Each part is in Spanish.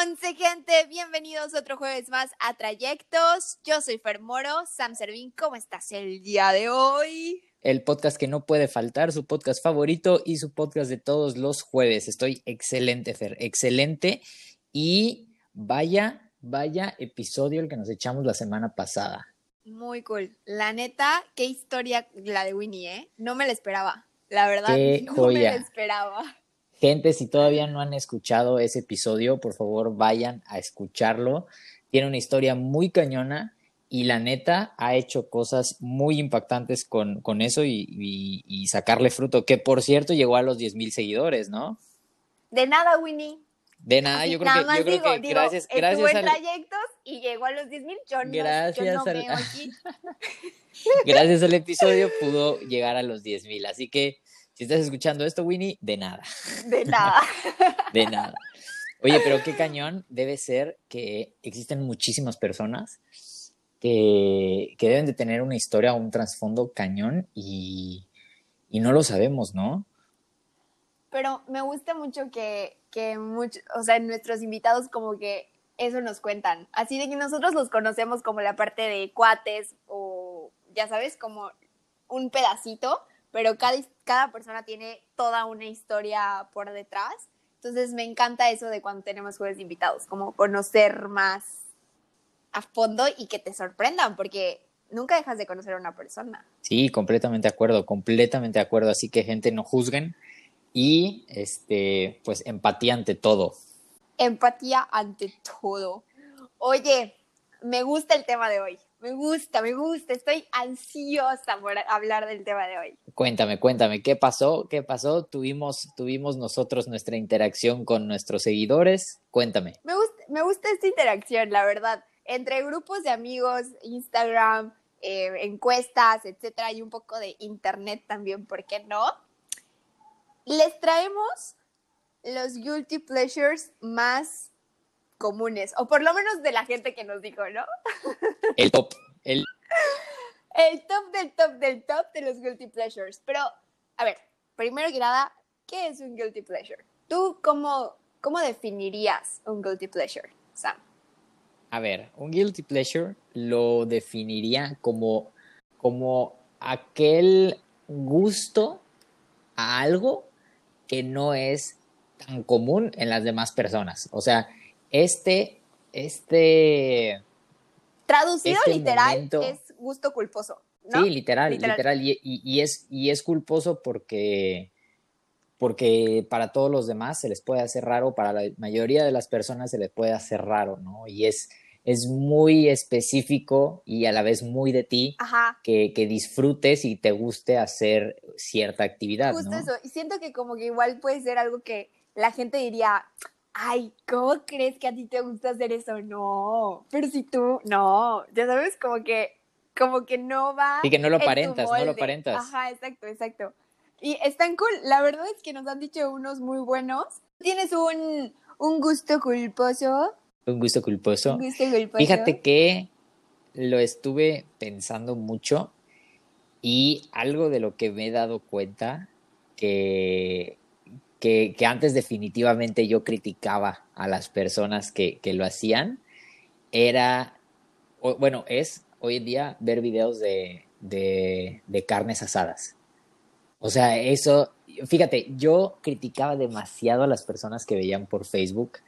Once gente, bienvenidos otro jueves más a Trayectos. Yo soy Fermoro, Sam Servín, ¿cómo estás el día de hoy? El podcast que no puede faltar, su podcast favorito y su podcast de todos los jueves. Estoy excelente, Fer, excelente. Y vaya, vaya episodio el que nos echamos la semana pasada. Muy cool. La neta, qué historia la de Winnie, ¿eh? No me la esperaba. La verdad, Qué no joya. me la esperaba. Gente, si todavía no han escuchado ese episodio, por favor vayan a escucharlo. Tiene una historia muy cañona y la neta ha hecho cosas muy impactantes con, con eso y, y- y sacarle fruto, que por cierto llegó a los 10 mil seguidores, ¿no? De nada, Winnie. De nada, Así, yo creo nada que, yo creo digo, que digo, gracias, al, trayectos y llegó a los 10 mil. Yo no, yo Gracias no al- veo aquí. gracias al episodio pudo llegar a los 10 mil. Así que si estás escuchando esto, Winnie, de nada. De nada. De nada. Oye, pero qué cañón debe ser que existen muchísimas personas que, que deben de tener una historia o un trasfondo cañón y, y no lo sabemos, ¿no? Pero me gusta mucho que, que mucho, o sea, nuestros invitados como que eso nos cuentan. Así de que nosotros los conocemos como la parte de cuates o, ya sabes, como un pedacito, pero cada, cada persona tiene toda una historia por detrás. Entonces me encanta eso de cuando tenemos jueves de invitados, como conocer más a fondo y que te sorprendan, porque nunca dejas de conocer a una persona. Sí, completamente de acuerdo, completamente de acuerdo. Así que gente, no juzguen y este, pues empatía ante todo. Empatía ante todo. Oye, me gusta el tema de hoy. Me gusta, me gusta. Estoy ansiosa por hablar del tema de hoy. Cuéntame, cuéntame, ¿qué pasó? ¿Qué pasó? Tuvimos, tuvimos nosotros nuestra interacción con nuestros seguidores. Cuéntame. Me gusta, me gusta esta interacción, la verdad. Entre grupos de amigos, Instagram, eh, encuestas, etcétera, y un poco de internet también, ¿por qué no? Les traemos los guilty pleasures más comunes, o por lo menos de la gente que nos dijo, ¿no? El top, el El top del top del top de los guilty pleasures. Pero, a ver, primero que nada, ¿qué es un guilty pleasure? ¿Tú cómo, cómo definirías un guilty pleasure, Sam? A ver, un guilty pleasure lo definiría como, como aquel gusto a algo que no es tan común en las demás personas. O sea, este, este, Traducido Este literal momento- es gusto culposo, ¿no? sí, literal, Literal. literal, y, y- y es, y es culposo porque, porque para todos los demás se les puede hacer raro, para la mayoría de las personas se les puede hacer raro, ¿no? Y es, es muy específico y a la vez muy de ti que, que disfrutes y te guste hacer cierta actividad, justo ¿no? eso. Y siento que como que igual puede ser algo que la gente diría, ay, ¿cómo crees que a ti te gusta hacer eso? No, pero si tú, no, ya sabes, como que, como que no va. Y que no lo aparentas, no lo aparentas. Ajá, exacto, exacto. Y están cool. La verdad es que nos han dicho unos muy buenos. Tienes un, un gusto culposo. Un gusto culposo. Un gusto culposo. Fíjate que lo estuve pensando mucho y algo de lo que me he dado cuenta que, que, que antes definitivamente yo criticaba a las personas que, que lo hacían era, o- bueno, es hoy en día ver videos de, de, de carnes asadas. O sea, eso, fíjate, yo criticaba demasiado a las personas que veían por Facebook.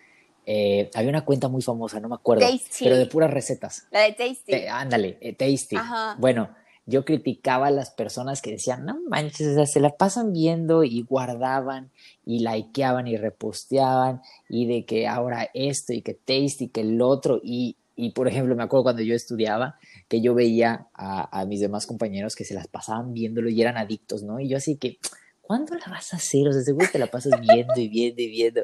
Eh, había una cuenta muy famosa, no me acuerdo, Tasty. pero de puras recetas. La de Tasty. Te- ándale, eh, Tasty. Ajá. Bueno, yo criticaba a las personas que decían, no manches, o sea, se la pasan viendo y guardaban y likeaban y reposteaban y de que ahora esto y que Tasty, que el otro y, y por ejemplo, me acuerdo cuando yo estudiaba que yo veía a, mis demás compañeros que se las pasaban viéndolo y eran adictos, ¿no? Y yo así que, ¿cuándo la vas a hacer? O sea, seguro te la pasas viendo y viendo y viendo.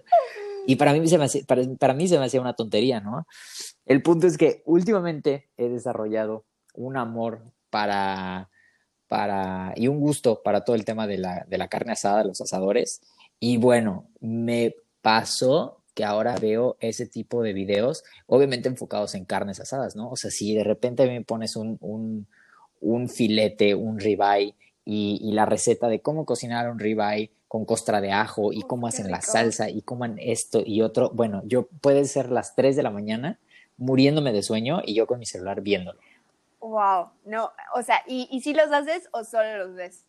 Y para mí, se me hacía, para mí se me hacía una tontería, ¿no? El punto es que últimamente he desarrollado un amor para, para, y un gusto para todo el tema de la, de la carne asada, los asadores. Y bueno, me pasó que ahora veo ese tipo de videos, obviamente enfocados en carnes asadas, ¿no? O sea, si de repente me pones un, un, un filete, un ribeye, y, la receta de cómo cocinar un ribeye con costra de ajo y cómo hacen la salsa y cómo esto y otro. Bueno, yo puede ser las 3 de la mañana muriéndome de sueño y yo con mi celular viéndolo. Wow, no, o sea, ¿y, si los haces o solo los ves?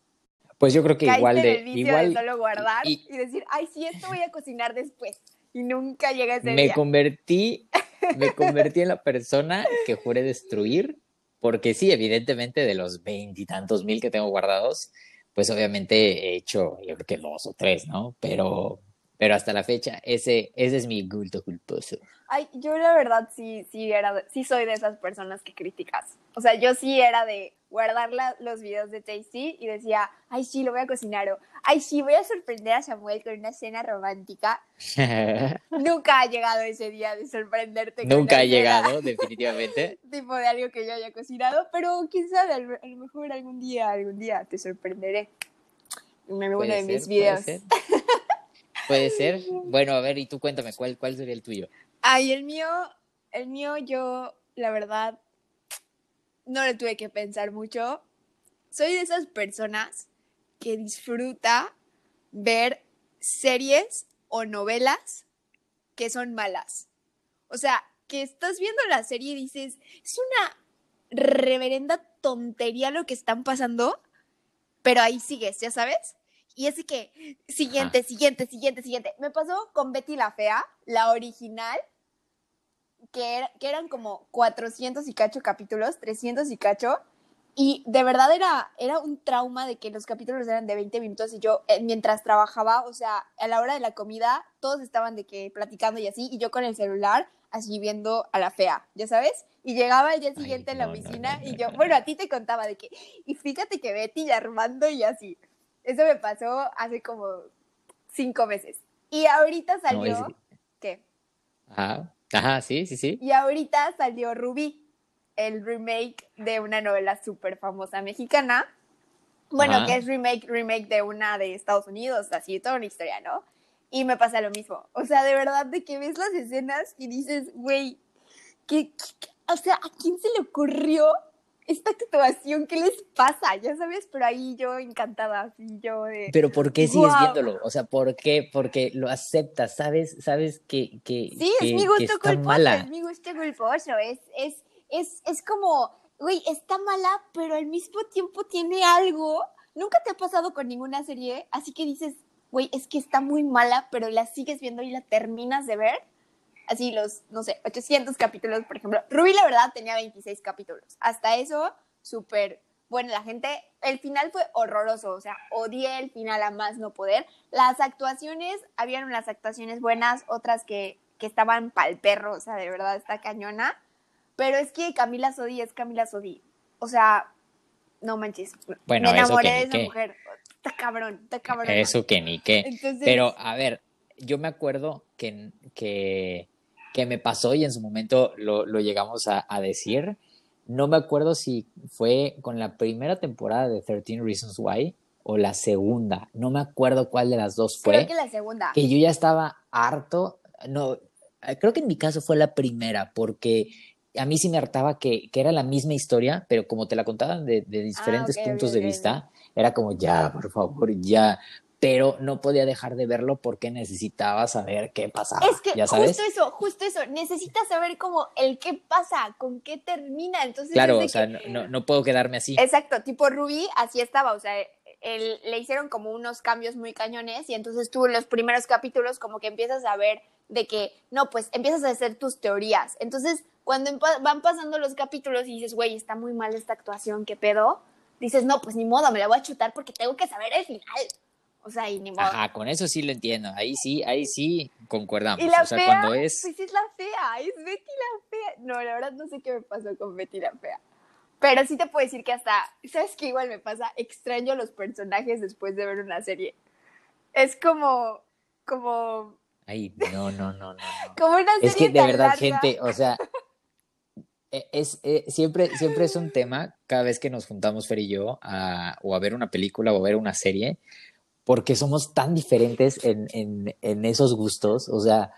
Pues yo creo que igual de... igual, solo guardar y, decir, ay, sí, esto voy a cocinar después. Y nunca llega ese me Convertí, me convertí en la persona que juré destruir, porque sí, evidentemente de los veintitantos mil que tengo guardados, pues obviamente he hecho, yo creo que dos o tres, ¿no? Pero, pero hasta la fecha, ese, ese es mi culto culposo. Ay, yo la verdad sí, sí, era, sí soy de esas personas que criticas. O sea, yo sí era de guardar los videos de Tasty y decía, ay, sí, lo voy a cocinar. O, ay, sí, voy a sorprender a Samuel con una cena romántica. Nunca ha llegado ese día de sorprenderte. Nunca ha llegado, definitivamente. tipo de algo que yo haya cocinado, pero quién sabe, a lo mejor algún día, algún día te sorprenderé. Me uno de mis videos. Puede ser. puede ser. Bueno, a ver, y tú cuéntame, ¿cuál, cuál sería el tuyo? Ay, el mío, el mío yo, la verdad, no le tuve que pensar mucho. Soy de esas personas que disfruta ver series o novelas que son malas. O sea, que estás viendo la serie y dices, es una reverenda tontería lo que están pasando, pero ahí sigues, ya sabes. Y es que, siguiente, siguiente, siguiente, siguiente. Me pasó con Betty la Fea, la original, que, que eran como 400 y cacho capítulos, 300 y cacho. Y de verdad era, era un trauma de que los capítulos eran de 20 minutos y yo eh, mientras trabajaba, o sea, a la hora de la comida, todos estaban de que platicando y así, y yo con el celular así viendo a la fea, ¿ya sabes? Y llegaba el día siguiente en la oficina y yo, bueno, a ti te contaba de que, y fíjate que Betty y Armando y así. Eso me pasó hace como cinco meses. Y ahorita salió. ¿Qué? Ajá. Ajá, sí, sí, sí. Y ahorita salió Rubí, el remake de una novela súper famosa mexicana. Bueno, que es remake, remake de una de Estados Unidos, así, toda una historia, ¿no? Y me pasa lo mismo. O sea, de verdad, de que ves las escenas y dices, güey, ¿qué, o sea, ¿a quién se le ocurrió esta actuación, ¿qué les pasa? Ya sabes, pero ahí yo encantada, así yo de... Pero ¿por qué sigues viéndolo? O sea, ¿por qué? Porque lo aceptas, ¿sabes? ¿Sabes que, que Sí, es mi gusto culposo, es mi gusto culposo, es, es, es, es como, güey, está mala, pero al mismo tiempo tiene algo. Nunca te ha pasado con ninguna serie, así que dices, güey, es que está muy mala, pero la sigues viendo y la terminas de ver así los, no sé, 800 capítulos, por ejemplo. Ruby, la verdad, tenía 26 capítulos. Hasta eso, súper bueno, la gente, el final fue horroroso, o sea, odié el final a más no poder. Las actuaciones, habían unas actuaciones buenas, otras que, que estaban pa'l perro, o sea, de verdad está cañona. Pero es que Camila Sodi es Camila Sodi. O sea, no manches. Bueno, me enamoré de esa mujer. Está cabrón, está cabrón. Eso que ni qué. Pero, a ver, yo me acuerdo que, que que me pasó y en su momento lo, llegamos a, decir. No me acuerdo si fue con la primera temporada de 13 Reasons Why o la segunda. No me acuerdo cuál de las dos fue. Creo que la segunda. Que yo ya estaba harto. No, creo que en mi caso fue la primera, porque a mí sí me hartaba que, era la misma historia, pero como te la contaban de, diferentes ah, puntos de vista, era como ya, por favor, ya pero no podía dejar de verlo porque necesitaba saber qué pasaba. Es que justo eso, justo eso, necesitas saber cómo el qué pasa, con qué termina. Entonces, claro, o sea, no, no, puedo quedarme así. Exacto, tipo Ruby, así estaba, o sea, le hicieron como unos cambios muy cañones y entonces tú en los primeros capítulos como que empiezas a ver de que, no, pues empiezas a hacer tus teorías. Entonces, cuando van pasando los capítulos y dices, güey, está muy mal esta actuación, ¿qué pedo? Dices, no, pues ni modo, me la voy a chutar porque tengo que saber el final. O sea, y ni modo. Ajá, con eso sí lo entiendo. Ahí sí, ahí sí concordamos. Y la o sea, fea, cuando es. Pues es la fea, es Betty la fea. No, la verdad no sé qué me pasó con Betty la fea. Pero sí te puedo decir que hasta, ¿sabes qué igual me pasa? Extraño los personajes después de ver una serie. Es como, como... Ay, no, no, no, no. como una serie Es que de verdad, gente, o sea, e, es, eh, siempre, siempre es un tema cada vez que nos juntamos Fer y yo a, o a ver una película o a ver una serie, porque somos tan diferentes en, en, en esos gustos. O sea,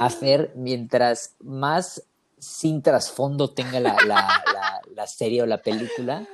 a Fer, mientras más sin trasfondo tenga la, la, la, serie o la película,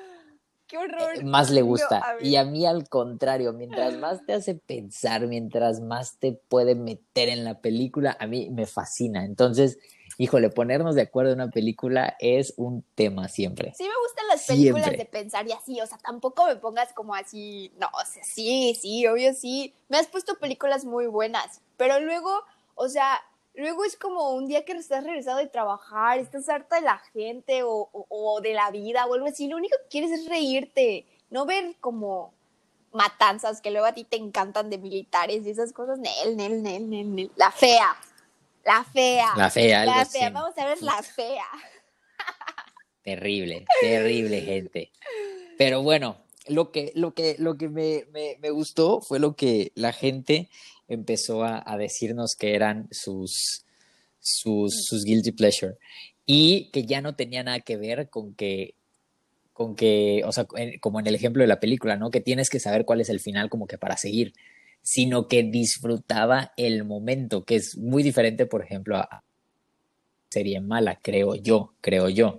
qué horror. más le gusta. y a mí al contrario, mientras más te hace pensar, mientras más te puede meter en la película, a mí me fascina. Entonces, híjole, ponernos de acuerdo en una película es un tema siempre. Sí, me gustan las películas de pensar y así, o sea, tampoco me pongas como así, no, o sea, sí, sí, obvio sí. Me has puesto películas muy buenas, pero luego, o sea, luego es como un día que estás regresado de trabajar, estás harta de la gente o, o, de la vida o algo así, lo único que quieres es reírte, no ver como matanzas que luego a ti te encantan de militares y esas cosas, nel, nel, nel, nel, nel. la fea. La fea. La fea, La fea. Vamos a ver la fea. Terrible, terrible, gente. Pero bueno, lo que, lo que, lo que me, me, gustó fue lo que la gente empezó a, decirnos que eran sus, sus, sus, guilty pleasure. Y que ya no tenía nada que ver con que, con que, o sea, como en el ejemplo de la película, ¿no? Que tienes que saber cuál es el final como que para seguir sino que disfrutaba el momento, que es muy diferente, por ejemplo, a serie mala, creo yo, creo yo.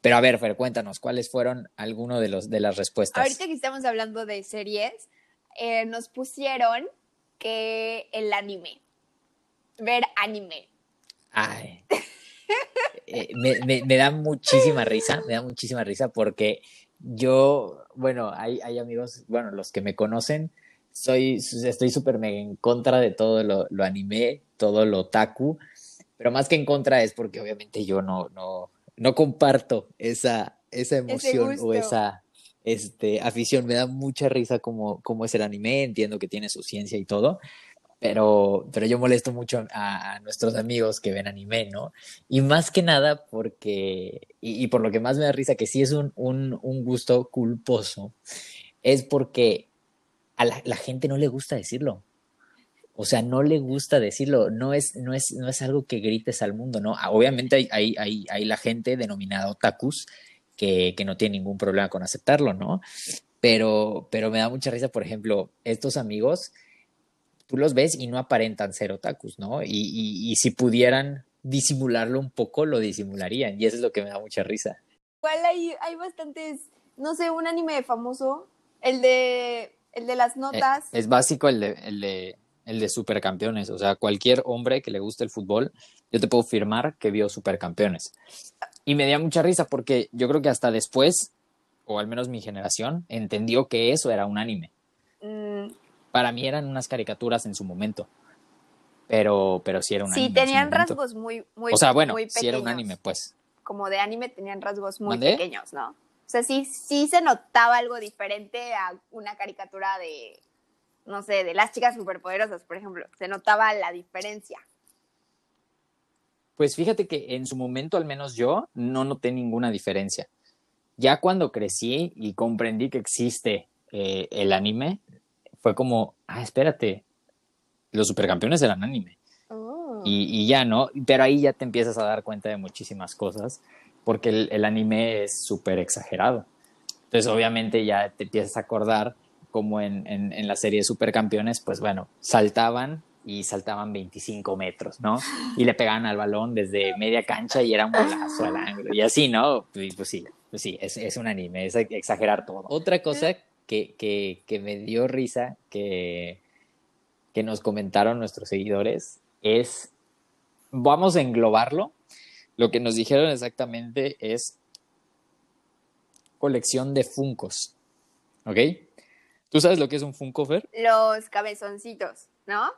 Pero a ver, Fer, cuéntanos, ¿cuáles fueron algunas de, los, de las respuestas? Ahorita que estamos hablando de series, eh, nos pusieron que el anime, ver anime. Ay. Eh, me, me, da muchísima risa, me da muchísima risa porque yo, bueno, hay, hay amigos, bueno, los que me conocen, soy, estoy súper mega en contra de todo lo, lo anime, todo lo otaku, pero más que en contra es porque obviamente yo no, no, no comparto esa, esa emoción o esa este, afición. Me da mucha risa como, como es el anime, entiendo que tiene su ciencia y todo, pero, pero yo molesto mucho a, nuestros amigos que ven anime, ¿no? Y más que nada porque, y, por lo que más me da risa, que sí es un, un, un gusto culposo, es porque a la, gente no le gusta decirlo. O sea, no le gusta decirlo, no es, no es, no es algo que grites al mundo, ¿no? Ah, obviamente hay, hay, hay, hay la gente denominada otakus que, que, no tiene ningún problema con aceptarlo, ¿no? Pero, pero me da mucha risa, por ejemplo, estos amigos, tú los ves y no aparentan ser otakus, ¿no? Y, y, si pudieran disimularlo un poco, lo disimularían, y eso es lo que me da mucha risa. Igual hay, hay bastantes, no sé, un anime famoso, el de el de las eh, notas. es básico el de, el de, el de supercampeones. O sea, cualquier hombre que le guste el fútbol, yo te puedo firmar que vio supercampeones. Y me dio mucha risa porque yo creo que hasta después, o al menos mi generación, entendió que eso era un anime. Mm. Para mí eran unas caricaturas en su momento. Pero, pero sí era un anime. Sí, tenían rasgos muy, muy O sea, bueno, sí era un anime, pues. Como de anime tenían rasgos muy pequeños, ¿no? O sea, sí, sí se notaba algo diferente a una caricatura de, no sé, de las chicas superpoderosas, por ejemplo. Se notaba la diferencia. Pues fíjate que en su momento, al menos yo, no noté ninguna diferencia. Ya cuando crecí y comprendí que existe eh, el anime, fue como, ah, espérate, los supercampeones eran anime. Oh. Y, y, ya, ¿no? Pero ahí ya te empiezas a dar cuenta de muchísimas cosas porque el, anime es súper exagerado. Entonces, obviamente, ya te empiezas a acordar como en, en, la serie de Supercampeones, pues bueno, saltaban y saltaban 25 metros, ¿no? Y le pegaban al balón desde media cancha y era un golazo al ángulo. Y así, ¿no? Pues, pues sí, pues sí, es, es, un anime, es exagerar todo. Otra cosa que, que, que me dio risa, que, que nos comentaron nuestros seguidores, es, vamos a englobarlo lo que nos dijeron exactamente es colección de funcos. ¿Ok? ¿Tú sabes lo que es un funko, Fer? Los cabezoncitos, ¿no?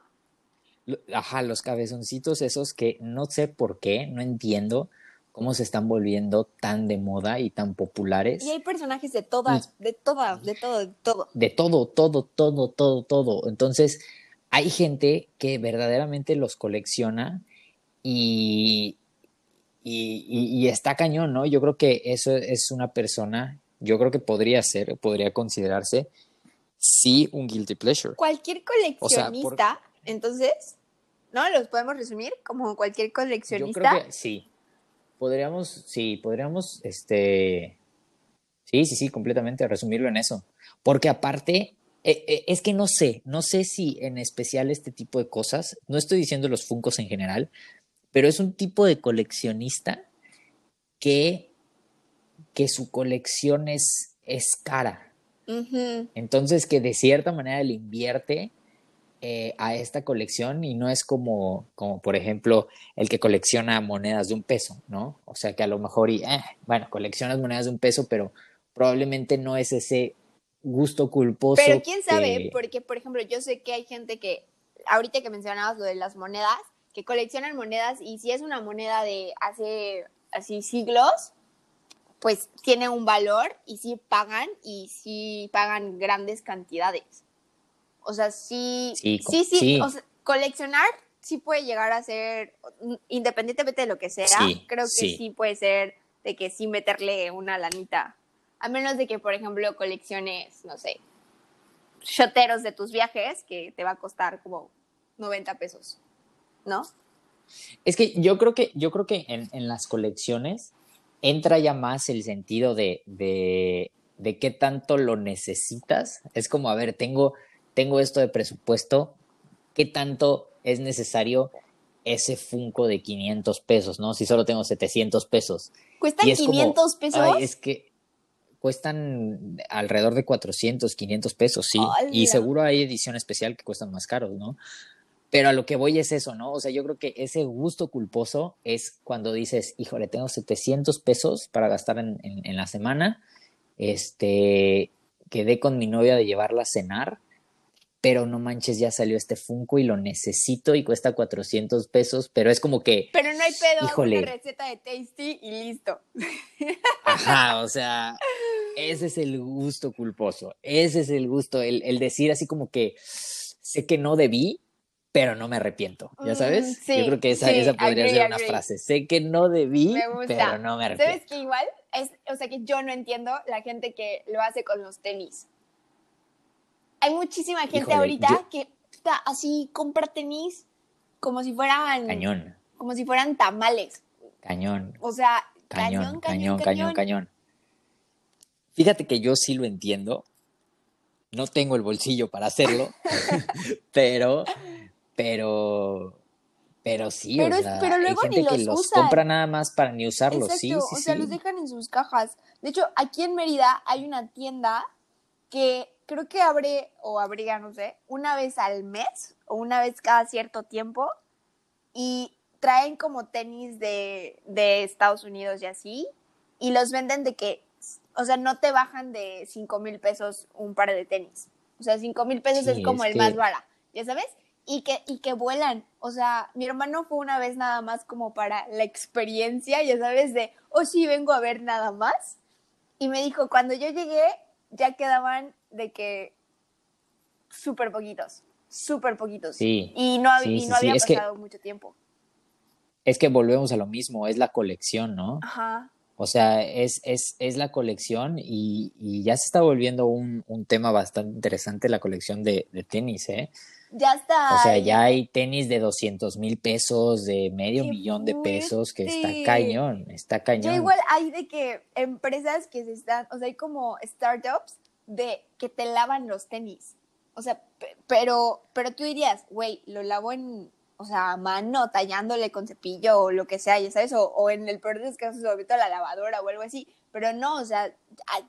Ajá, los cabezoncitos esos que no sé por qué, no entiendo cómo se están volviendo tan de moda y tan populares. Y hay personajes de todas, de todas, de todo, de todo. De todo, todo, todo, todo, todo. Entonces, hay gente que verdaderamente los colecciona y, y, está cañón, ¿no? Yo creo que eso es una persona, yo creo que podría ser, podría considerarse, sí, un guilty pleasure. Cualquier coleccionista, entonces, ¿no? Los podemos resumir como cualquier coleccionista. Yo creo que sí. Podríamos, sí, podríamos, este, sí, sí, sí, completamente resumirlo en eso. Porque aparte, eh, eh, es que no sé, no sé si en especial este tipo de cosas, no estoy diciendo los funcos en general, pero es un tipo de coleccionista que, que su colección es, es cara. Entonces que de cierta manera le invierte eh, a esta colección y no es como, como, por ejemplo, el que colecciona monedas de un peso, ¿no? O sea que a lo mejor, y, eh, bueno, coleccionas monedas de un peso, pero probablemente no es ese gusto culposo. Pero quién sabe, porque por ejemplo, yo sé que hay gente que, ahorita que mencionabas lo de las monedas, que coleccionan monedas y si es una moneda de hace así siglos, pues tiene un valor y sí pagan y sí pagan grandes cantidades. O sea, sí, sí, sí, coleccionar sí puede llegar a ser, independientemente de lo que sea, creo que sí. puede ser de que sí meterle una lanita. A menos de que, por ejemplo, colecciones, no sé, shoteros de tus viajes, que te va a costar como 90 pesos, ¿no? Es que yo creo que, yo creo que en, en las colecciones entra ya más el sentido de, de, de, qué tanto lo necesitas. Es como, a ver, tengo, tengo esto de presupuesto, ¿qué tanto es necesario ese Funko de 500 pesos, no? Si solo tengo 700 pesos. ¿Cuestan 500 pesos? es que cuestan alrededor de 400, 500 pesos, sí. y seguro hay edición especial que cuestan más caros, ¿no? Pero a lo que voy es eso, ¿no? O sea, yo creo que ese gusto culposo es cuando dices, híjole, tengo 700 pesos para gastar en, la semana, este, quedé con mi novia de llevarla a cenar, pero no manches, ya salió este Funko y lo necesito y cuesta 400 pesos, pero es como que... Pero no hay pedo, híjole, una receta de Tasty y listo. Ajá, o sea, ese es el gusto culposo, ese es el gusto, el, el decir así como que sé que no debí, pero no me arrepiento, ¿ya sabes? Yo creo que esa, podría ser una frase. Sé que no debí, pero no me arrepiento. ¿Sabes que igual? Es, o sea, que yo no entiendo la gente que lo hace con los tenis. Hay muchísima gente ahorita que está así compra tenis como si fueran... Cañón. Como si fueran tamales. Cañón. O sea, cañón, cañón, cañón, cañón. cañón. Fíjate que yo sí lo entiendo. No tengo el bolsillo para hacerlo, pero pero pero sí, pero, o sea, pero luego hay gente ni los que compra nada más para ni usarlos, sí, sí, o sea, los dejan en sus cajas. De hecho, aquí en Mérida hay una tienda que creo que abre o abría, no sé, una vez al mes o una vez cada cierto tiempo y traen como tenis de, de Estados Unidos y así y los venden de que, o sea, no te bajan de 5 mil pesos un par de tenis. O sea, 5 mil pesos es como el más barato, ¿ya sabes? Y que, y que vuelan. O sea, mi hermano fue una vez nada más como para la experiencia, ya sabes, de, oh sí, vengo a ver nada más. Y me dijo, cuando yo llegué, ya quedaban de que súper poquitos, súper poquitos. Sí. Y no, y no había pasado mucho tiempo. Es que volvemos a lo mismo, es la colección, ¿no? Ajá. O sea, es, es, es la colección y, y, ya se está volviendo un, un, tema bastante interesante la colección de, de tenis, ¿eh? Ya está. O sea, ya hay tenis de 200 mil pesos, de medio millón de pesos, que está cañón, está cañón. Ya igual hay de que empresas que se están, o sea, hay como startups de que te lavan los tenis. O sea, pero, pero tú dirías, güey, lo lavo en, o sea, a mano, tallándole con cepillo o lo que sea, ya sabes, o, o en el peor de los casos, lo meto a la lavadora o algo así. Pero no, o sea,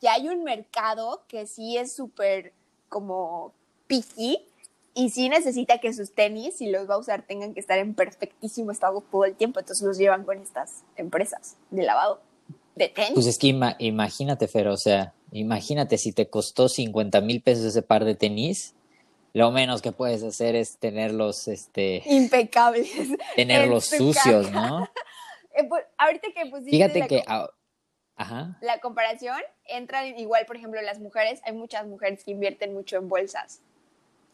ya hay un mercado que sí es súper como picky y sí necesita que sus tenis, si los va a usar, tengan que estar en perfectísimo estado todo el tiempo. Entonces los llevan con estas empresas de lavado de tenis. Pues es que imagínate, Fer, o sea, imagínate si te costó 50 mil pesos ese par de tenis. Lo menos que puedes hacer es tenerlos, este... Impecables. Tenerlos sucios, ¿no? Eh, pues, ahorita que pusiste Fíjate que... Ajá. La comparación, entran igual, por ejemplo, las mujeres, hay muchas mujeres que invierten mucho en bolsas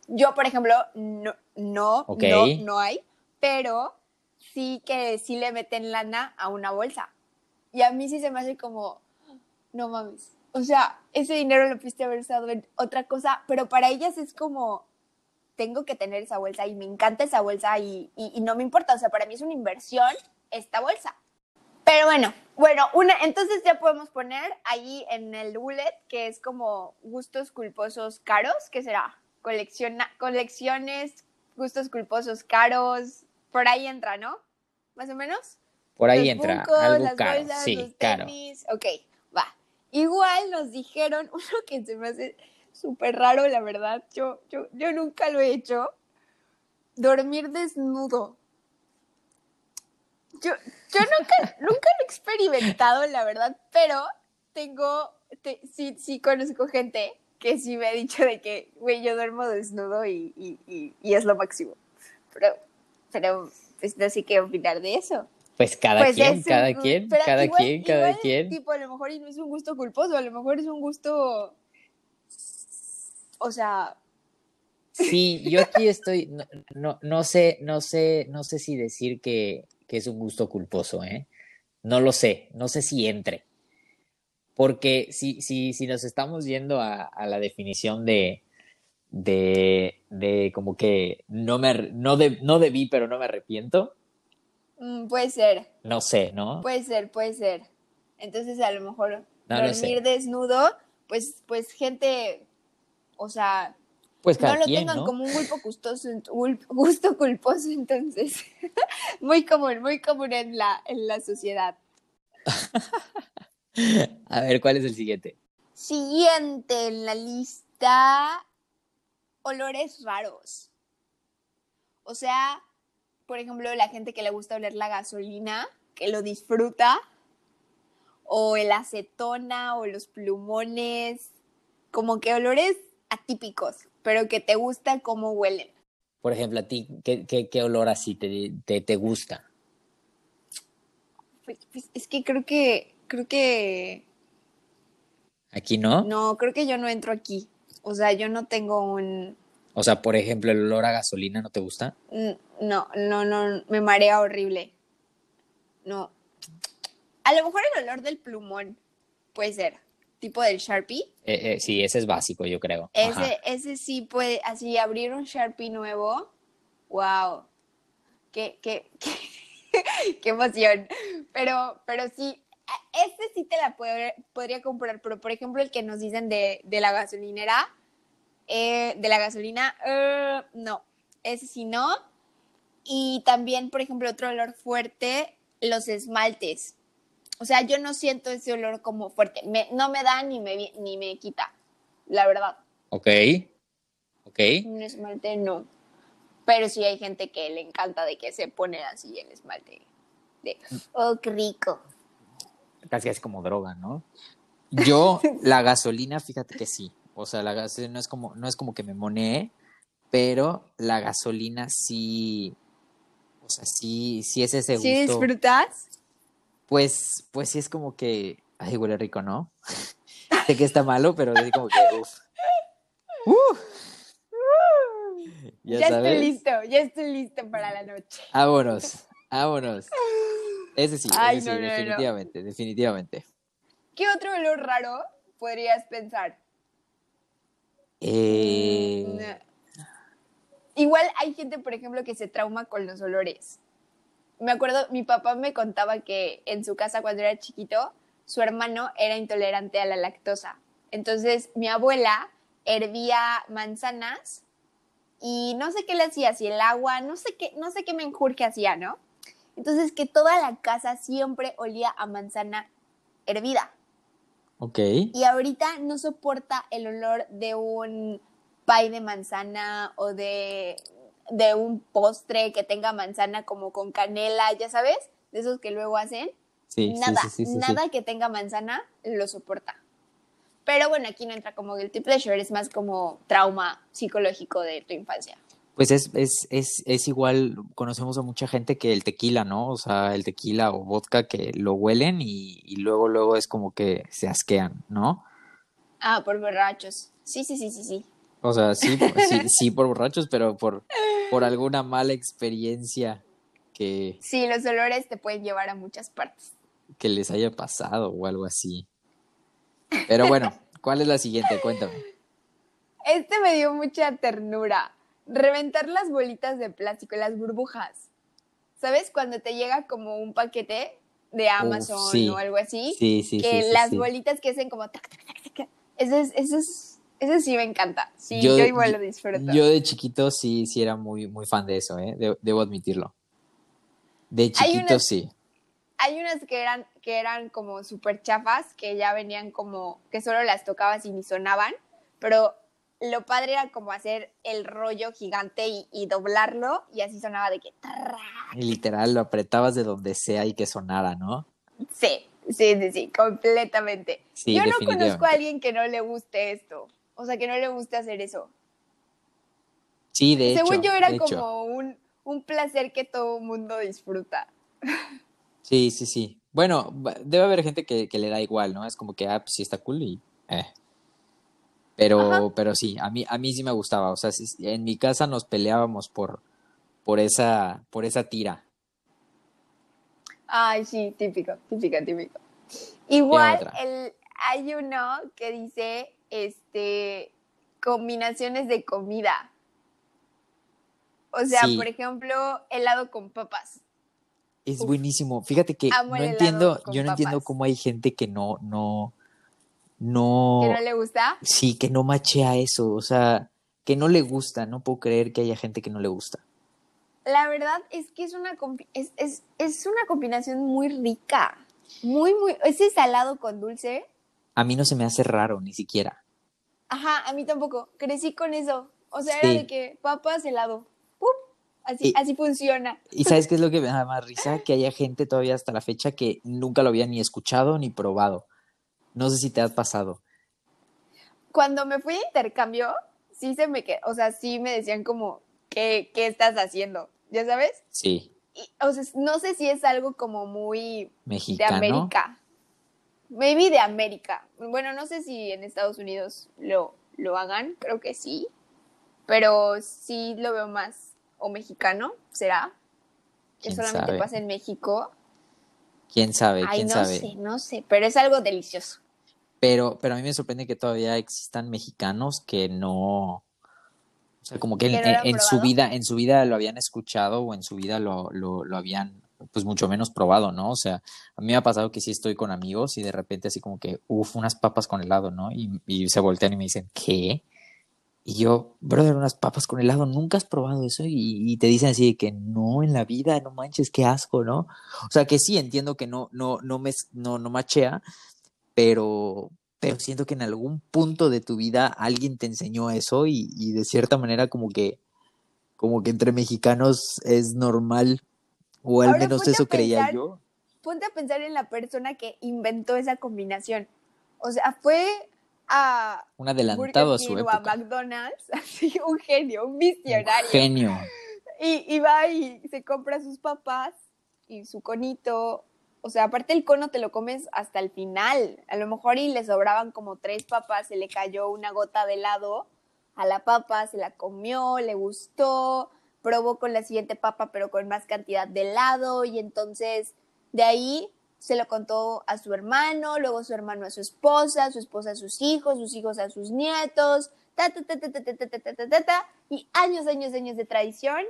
yo, por ejemplo, no, no, no, no hay, pero sí que sí le meten lana a una bolsa. Y a mí sí se me hace como, no mames. O sea, ese dinero lo pudiste haber usado en otra cosa, pero para ellas es como, tengo que tener esa bolsa y me encanta esa bolsa y, y, no me importa. O sea, para mí es una inversión esta bolsa. Pero bueno, bueno, una, entonces ya podemos poner ahí en el bullet que es como gustos culposos caros, ¿qué será? Colecciona, colecciones, gustos culposos caros, por ahí entra, ¿no? Más o menos. Por ahí entra, algo caro, sí, caro. Ok, va. Igual nos dijeron uno que se me hace súper raro, la verdad. Yo, yo, yo nunca lo he hecho. Dormir desnudo. Yo, yo nunca, nunca lo he experimentado, la verdad, pero tengo, te- sí, sí conozco gente que sí me ha dicho de que, güey, yo duermo desnudo y, y, y, y es lo máximo. Pero, pero, pues no sé qué opinar de eso. Pues cada Pues quien, es cada quien, cada igual- quien, cada quien. Tipo, a lo mejor y no es un gusto culposo, a lo mejor es un gusto. O sea, Sí, yo aquí estoy, no, no, no sé, no sé, no sé si decir que, que es un gusto culposo, ¿eh? No lo sé, no sé si entre. Porque si, si, si nos estamos yendo a, a la definición de, de, de como que no me, no, de- no debí, pero no me arrepiento, mm, puede ser, no sé, ¿no? puede ser, puede ser. Entonces, a lo mejor No dormir sé. desnudo, pues, pues gente, o sea, Pues no lo quien, tengan ¿no? como un gusto culposo, entonces. muy común, muy común en la, en la sociedad. A ver, ¿cuál es el siguiente? Siguiente en la lista, olores raros. O sea, por ejemplo, la gente que le gusta oler la gasolina, que lo disfruta, o el acetona o los plumones, como que olores atípicos, pero que te gusta cómo huelen. Por ejemplo, a ti, ¿qué, qué, qué olor así te, te, te gusta? Pues, pues, es que creo que, creo que, ¿Aquí no? no, creo que yo no entro aquí. O sea, yo no tengo un, O sea, por ejemplo, el olor a gasolina no te gusta. No, no, no, me marea horrible. No. A lo mejor el olor del plumón puede ser, tipo del Sharpie. Eh, eh, sí, ese es básico, yo creo. Ese, ese sí puede, así abrir un Sharpie nuevo. Wow. Qué, qué, qué, qué emoción. Pero, pero sí, este sí te la puedo- podría comprar, pero por ejemplo el que nos dicen de, de la gasolinera, eh, de la gasolina, eh, no, ese sí no. Y también, por ejemplo, otro olor fuerte, los esmaltes. O sea, yo no siento ese olor como fuerte. Me- no me da ni me, ni me quita, la verdad. Ok. Ok. Un esmalte no. Pero sí hay gente que le encanta de que se pone así el esmalte. De, oh, qué rico. Casi es como droga, ¿no? Yo, la gasolina, fíjate que sí. O sea, la gasolina no es como, no es como que me monee, pero la gasolina sí. O sea, sí, sí es ese ¿Sí gusto. disfrutas? Pues, pues sí es como que. Ay, huele rico, ¿no? sé que está malo, pero es como que. Uf. Uf. Ya, Ya, estoy listo, ya estoy listo para la noche. Vámonos, vámonos. Ese sí, Ay, ese no, sí, no, no. definitivamente, definitivamente. ¿Qué otro olor raro podrías pensar? Eh, Mm, Igual hay gente, por ejemplo, que se trauma con los olores. Me acuerdo, mi papá me contaba que en su casa cuando era chiquito, su hermano era intolerante a la lactosa. Entonces, mi abuela hervía manzanas y no sé qué le hacía, si el agua, no sé qué, no sé qué menjurje hacía, ¿no? Entonces, que toda la casa siempre olía a manzana hervida. ok. Y ahorita no soporta el olor de un pie de manzana o de, de un postre que tenga manzana como con canela, ya sabes, de esos que luego hacen. Sí, nada, sí, sí, sí, sí. nada que tenga manzana lo soporta. Pero bueno, aquí no entra como guilty pleasure, es más como trauma psicológico de tu infancia. Pues es, es, es, es igual, conocemos a mucha gente que el tequila, ¿no? O sea, el tequila o vodka que lo huelen y, y luego, luego es como que se asquean, ¿no? Ah, por borrachos. Sí, sí, sí, sí, sí. O sea, sí, sí, sí por borrachos, pero por, por alguna mala experiencia que, Sí, los olores te pueden llevar a muchas partes. que les haya pasado o algo así. Pero bueno, ¿cuál es la siguiente? Cuéntame. Este me dio mucha ternura. Reventar las bolitas de plástico, las burbujas. ¿Sabes? Cuando te llega como un paquete de Amazon sí. o algo así. Sí, sí, que las bolitas que hacen como tac, tac, tac, tac. Ese, es, ese, es, ese sí me encanta. Sí, Yo- yo, igual lo disfruto. Yo de chiquito sí, sí era muy, muy fan de eso, ¿eh? De- debo admitirlo. De Hay chiquito unas- sí. hay unas que eran, que eran como súper chafas, que ya venían como, que solo las tocabas y ni sonaban, pero lo padre era como hacer el rollo gigante y, doblarlo y así sonaba de que... Y literal lo apretabas de donde sea y que sonara, ¿no? Sí, sí, sí, sí, completamente. Yo no conozco a alguien que no le guste esto, o sea, que no le guste hacer eso. Sí, de hecho. Según yo era como un, un placer que todo mundo disfruta. Sí, sí, sí. Bueno, debe haber gente que, le da igual, ¿no? Es como que, ah, pues sí está cool y... Eh. Pero, pero sí, a mí, a mí sí me gustaba. O sea, en mi casa nos peleábamos por, por, esa, por esa tira. Ay, sí, típico, típico, típico. Igual el, hay uno que dice este combinaciones de comida. O sea, por ejemplo, helado con papas. Es buenísimo. Fíjate que no entiendo, yo no entiendo cómo hay gente que no, no, no. ¿Que no le gusta? Sí, que no machea eso, o sea, que no le gusta, no puedo creer que haya gente que no le gusta. La verdad es que es una, es, es, es una combinación muy rica, muy, muy, ese salado con dulce. A mí no se me hace raro, ni siquiera. Ajá, a mí tampoco, crecí con eso, o sea, era de que papas, helado. Así, así funciona. ¿Y sabes qué es lo que me da más risa? Que haya gente todavía hasta la fecha que nunca lo había ni escuchado ni probado. No sé si te has pasado. Cuando me fui de intercambio, sí se me quedó, o sea, sí me decían como, ¿qué, qué estás haciendo? ¿Ya sabes? Sí. o sea, no sé si es algo como muy Mexicano. de América. Maybe de América. Bueno, no sé si en Estados Unidos lo, lo hagan, creo que sí. Pero sí lo veo más o mexicano, ¿será? Que solamente pasa en México. ¿Quién sabe? ¿Quién no sabe? sé, no sé, pero es algo delicioso. Pero, pero a mí me sorprende que todavía existan mexicanos que no, o sea, como que en, su vida, en su vida lo habían escuchado o en su vida lo, lo, lo, habían, pues mucho menos probado, ¿no? O sea, a mí me ha pasado que sí estoy con amigos y de repente así como que, uff, unas papas con helado, ¿no? Y, y se voltean y me dicen, ¿qué? Y yo, brother, unas papas con helado, ¿nunca has probado eso? Y, y, te dicen así de que no, en la vida, no manches, qué asco, ¿no? O sea, que sí, entiendo que no, no, no me, no, no machea, pero, pero siento que en algún punto de tu vida alguien te enseñó eso y, de cierta manera como que, como que entre mexicanos es normal, o al menos eso creía yo. Ponte a pensar en la persona que inventó esa combinación. O sea, fue a un adelantado a su época. O a McDonald's, así un genio, un visionario. Un genio. Y, y va y se compra sus papas y su conito o sea, aparte el cono te lo comes hasta el final. A lo mejor y le sobraban como tres papas, se le cayó una gota de helado a la papa, se la comió, le gustó, probó con la siguiente papa pero con más cantidad de helado y entonces de ahí se lo contó a su hermano, luego su hermano a su esposa, su esposa a sus hijos, sus hijos a sus nietos, ta, ta, ta, ta, ta, ta, ta, ta, ta, ta, y años, años, años de tradición,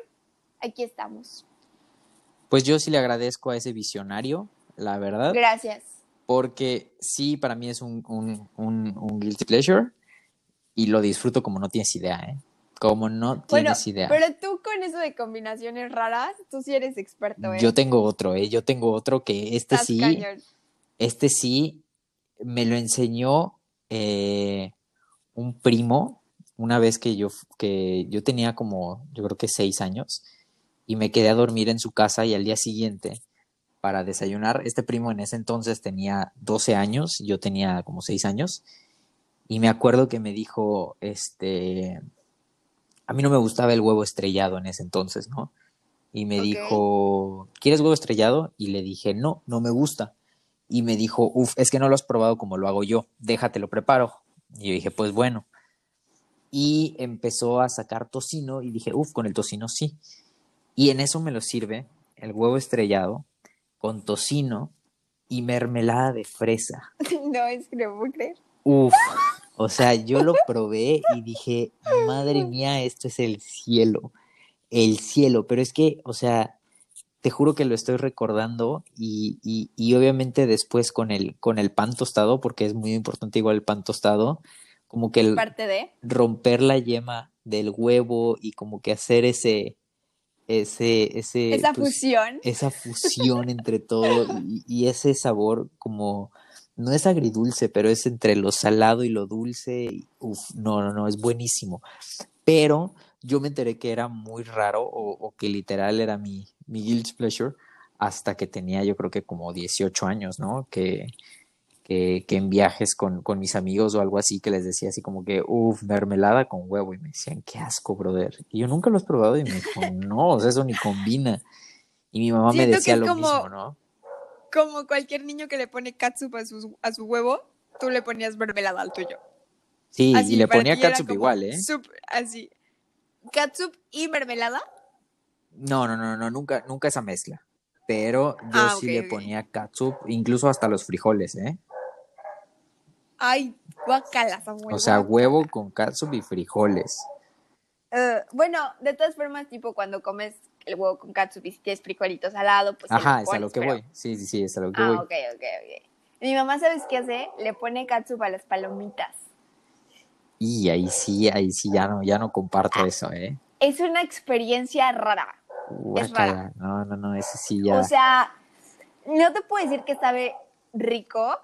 aquí estamos. Pues yo sí le agradezco a ese visionario la verdad. Gracias. Porque sí, para mí es un, un, un, guilty pleasure y lo disfruto como no tienes idea, ¿eh? Como no tienes idea. Pero tú con eso de combinaciones raras, tú sí eres experto, ¿eh? Yo tengo otro, ¿eh? Yo tengo otro que este sí, este sí me lo enseñó eh, un primo una vez que yo, que yo tenía como, yo creo que seis años y me quedé a dormir en su casa y al día siguiente para desayunar. Este primo en ese entonces tenía 12 años, yo tenía como 6 años, y me acuerdo que me dijo, este, a mí no me gustaba el huevo estrellado en ese entonces, ¿no? Y me dijo, ¿quieres huevo estrellado? Y le dije, no, no me gusta. Y me dijo, uff, es que no lo has probado como lo hago yo, déjate lo preparo. Y yo dije, pues bueno. Y empezó a sacar tocino y dije, uff, con el tocino sí. Y en eso me lo sirve el huevo estrellado con tocino y mermelada de fresa. No, es que no puedo creer. Uf, o sea, yo lo probé y dije, madre mía, esto es el cielo, el cielo, pero es que, o sea, te juro que lo estoy recordando y, y, y obviamente después con el, con el pan tostado, porque es muy importante igual el pan tostado, como que el Parte de? romper la yema del huevo y como que hacer ese, ese, ese Esa pues, fusión. esa fusión entre todo y, y ese sabor como no es agridulce, pero es entre lo salado y lo dulce. y, Uf, no, no, no, es buenísimo. Pero yo me enteré que era muy raro o, o que literal era mi, mi guilty pleasure hasta que tenía yo creo que como 18 años, ¿no? Que, que, que en viajes con, con mis amigos o algo así que les decía así como que, uff, mermelada con huevo y me decían, qué asco, brother. Y yo nunca lo has probado y me dijo, no, o sea, eso ni combina. Y mi mamá me Siento decía lo como- mismo, ¿no? Como cualquier niño que le pone catsup a su, a su huevo, tú le ponías mermelada al tuyo. Sí, Así, y le ponía como igual, ¿eh? así. Catsup y mermelada. No, no, no, no, nunca, nunca esa mezcla. Pero yo Ah, sí le ponía catsup, incluso hasta los frijoles, ¿eh? Ay, guacala, Samuel. O sea, huevo con catsup y frijoles. Eh, bueno, de todas formas, tipo cuando comes el huevo con catsup y si tienes frijolitos al lado, pues Ajá, es a lo que pero- voy. Sí, sí, sí, es a lo que Ah, voy. ok, ok, ok. Mi mamá, ¿sabes qué hace? Le pone catsup a las palomitas. Y ahí sí, ahí sí ya no, ya no comparto Ah. eso, ¿eh? Es una experiencia rara. Guácala. No, no, no, ese sí ya. O sea, no te puedo decir que sabe rico,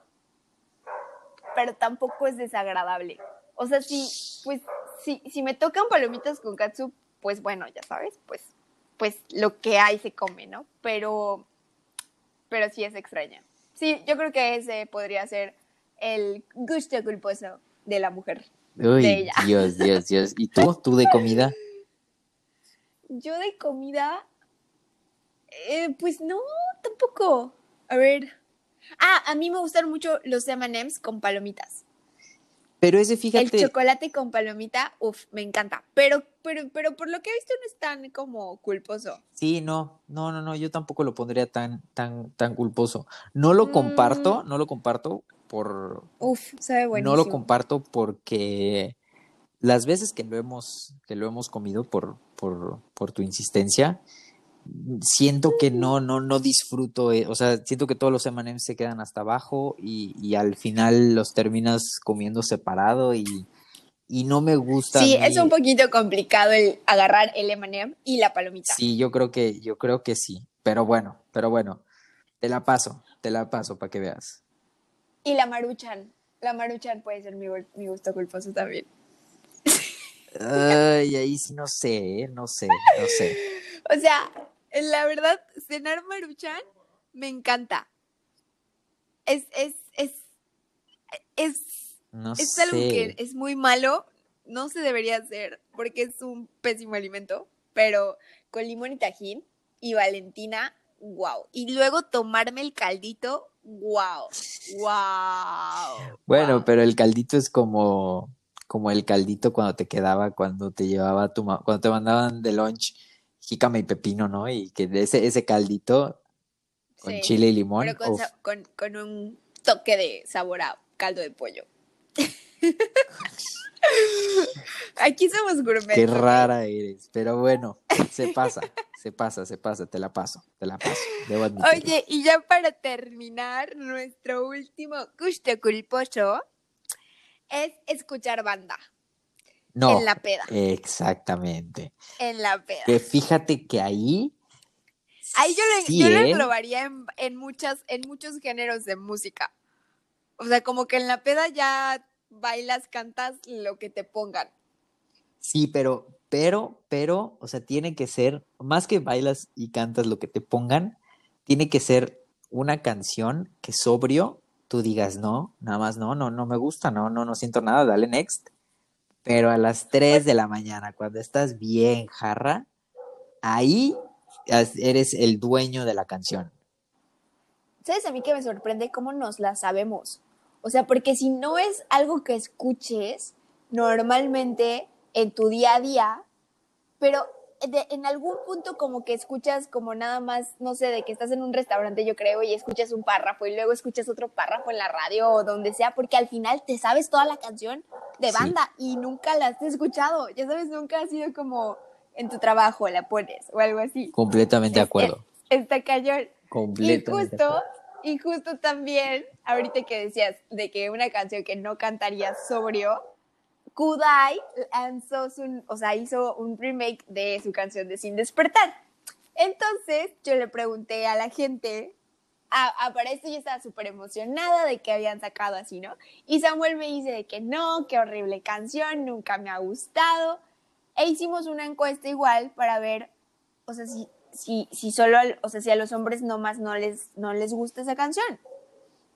pero tampoco es desagradable. O sea, si, pues, si, si me tocan palomitas con katsup, pues bueno, ya sabes, pues, pues lo que hay se come, ¿no? Pero, pero sí es extraña. Sí, yo creo que ese podría ser el gusto culposo de la mujer. Uy, de ella. Dios, Dios, Dios. ¿Y tú? ¿Tú de comida? Yo de comida, eh, pues no, tampoco. A ver. Ah, a mí me gustan mucho los M&M's con palomitas. Pero ese, El fíjate, chocolate con palomita, uff, me encanta. Pero, pero, pero por lo que he visto no es tan como culposo. sí, no, no, no, no, yo tampoco lo pondría tan, tan, tan culposo. No lo comparto, no lo comparto por, Uf, sabe buenísimo. no lo comparto porque las veces que lo hemos, que lo hemos comido por, por, por tu insistencia, siento que no, no, no disfruto, eh, o sea, siento que todos los M&M's se quedan hasta abajo y, y al final los terminas comiendo separado y, y no me gusta. Sí, es un poquito complicado el agarrar el M&M y la palomita. Sí, yo creo que, yo creo que sí, pero bueno, pero bueno, te la paso, te la paso para que veas. Y la maruchan. La maruchan puede ser mi, mi gusto culposo también. Ay, ahí sí no sé, ¿eh? no sé, no sé. O sea, la verdad, cenar maruchan me encanta. Es, es, es, es, No es sé. algo que es muy malo, no se debería hacer porque es un pésimo alimento, pero con limón y tajín y Valentina, wow. Y luego tomarme el caldito, wow, wow. Bueno, wow. pero el caldito es como, como el caldito cuando te quedaba, cuando te llevaba tu cuando te mandaban de lunch jícama y pepino, ¿no? Y que de ese, ese caldito con Sí, chile y limón. Pero con, con, con un toque de sabor a caldo de pollo. Aquí somos gourmet. qué rara eres. Pero bueno, se pasa, se pasa, se pasa, te la paso, te la paso. Debo. Oye, y ya para terminar, nuestro último gusto culposo es escuchar banda no, en la peda. exactamente. En la peda. Que fíjate que ahí. Ahí yo lo, sí, yo lo ¿eh? englobaría en, en, muchas, en muchos géneros de música. O sea, como que en la peda ya bailas, cantas lo que te pongan. Sí, pero, pero, pero, o sea, tiene que ser, más que bailas y cantas lo que te pongan, tiene que ser una canción que sobrio tú digas, no, nada más no, no, no me gusta, no, no, no siento nada, dale next. Pero a las 3 de la mañana, cuando estás bien jarra, ahí eres el dueño de la canción. ¿Sabes a mí que me sorprende cómo nos la sabemos? O sea, porque si no es algo que escuches normalmente en tu día a día, pero de- en algún punto como que escuchas como nada más, no sé, de que estás en un restaurante, yo creo, y escuchas un párrafo y luego escuchas otro párrafo en la radio o donde sea, porque al final te sabes toda la canción de Sí. banda y nunca la has escuchado. Ya sabes, nunca ha sido como en tu trabajo la pones o algo así. Completamente de acuerdo. Está cañón. Y Completamente. de justo, y justo también, ahorita que decías de que una canción que no cantaría sobrio, Kudai lanzó su, o sea, hizo un remake de su canción de Sin Despertar. Entonces yo le pregunté a la gente, a, para esto estaba súper emocionada de que habían sacado así, ¿no? Y Samuel me dice de que no, qué horrible canción, nunca me ha gustado. E hicimos una encuesta igual para ver, o sea, si, si, si solo, o sea, si a los hombres nomás no les, no les gusta esa canción.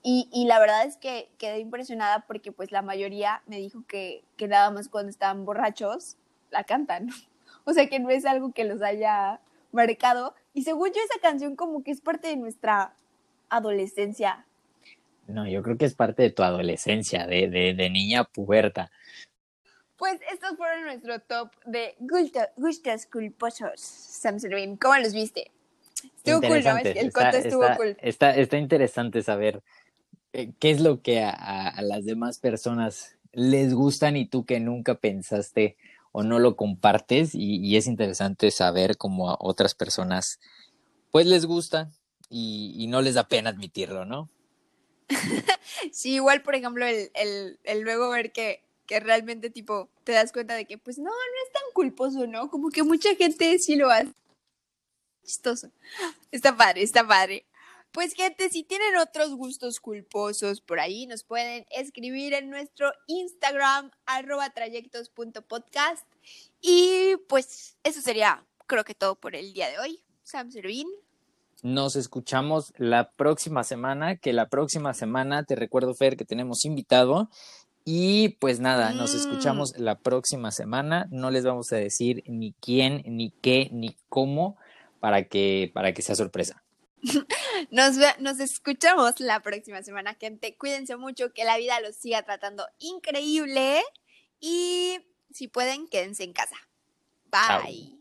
Y, y, la verdad es que quedé impresionada porque pues la mayoría me dijo que, que nada más cuando están borrachos la cantan. O sea que no es algo que los haya marcado. Y según yo esa canción como que es parte de nuestra adolescencia. No, yo creo que es parte de tu adolescencia, de, de, de niña puberta. Pues estos fueron nuestro top de gustos culposos, Sam ¿Cómo los viste? Estuvo cool, ¿no? El conto estuvo cool. Está, está interesante saber eh, qué es lo que a, las demás personas les gustan y tú que nunca pensaste o no lo compartes y, es interesante saber cómo a otras personas pues les gusta y, no les da pena admitirlo, ¿no? sí, igual por ejemplo el, el, luego ver que, que realmente tipo te das cuenta de que pues no, no es tan culposo, ¿no? Como que mucha gente sí lo hace. Chistoso. Está padre, está padre. Pues gente, si tienen otros gustos culposos por ahí, nos pueden escribir en nuestro Instagram, arroba trayectos.podcast. Y pues eso sería, creo que todo por el día de hoy. Sam Servín. Nos escuchamos la próxima semana, que la próxima semana, te recuerdo Fer, que tenemos invitado. Y pues nada, nos mm. escuchamos la próxima semana. No les vamos a decir ni quién, ni qué, ni cómo, para que, para que sea sorpresa. Nos, nos escuchamos la próxima semana, gente. Cuídense mucho, que la vida los siga tratando increíble y si pueden, quédense en casa. Bye.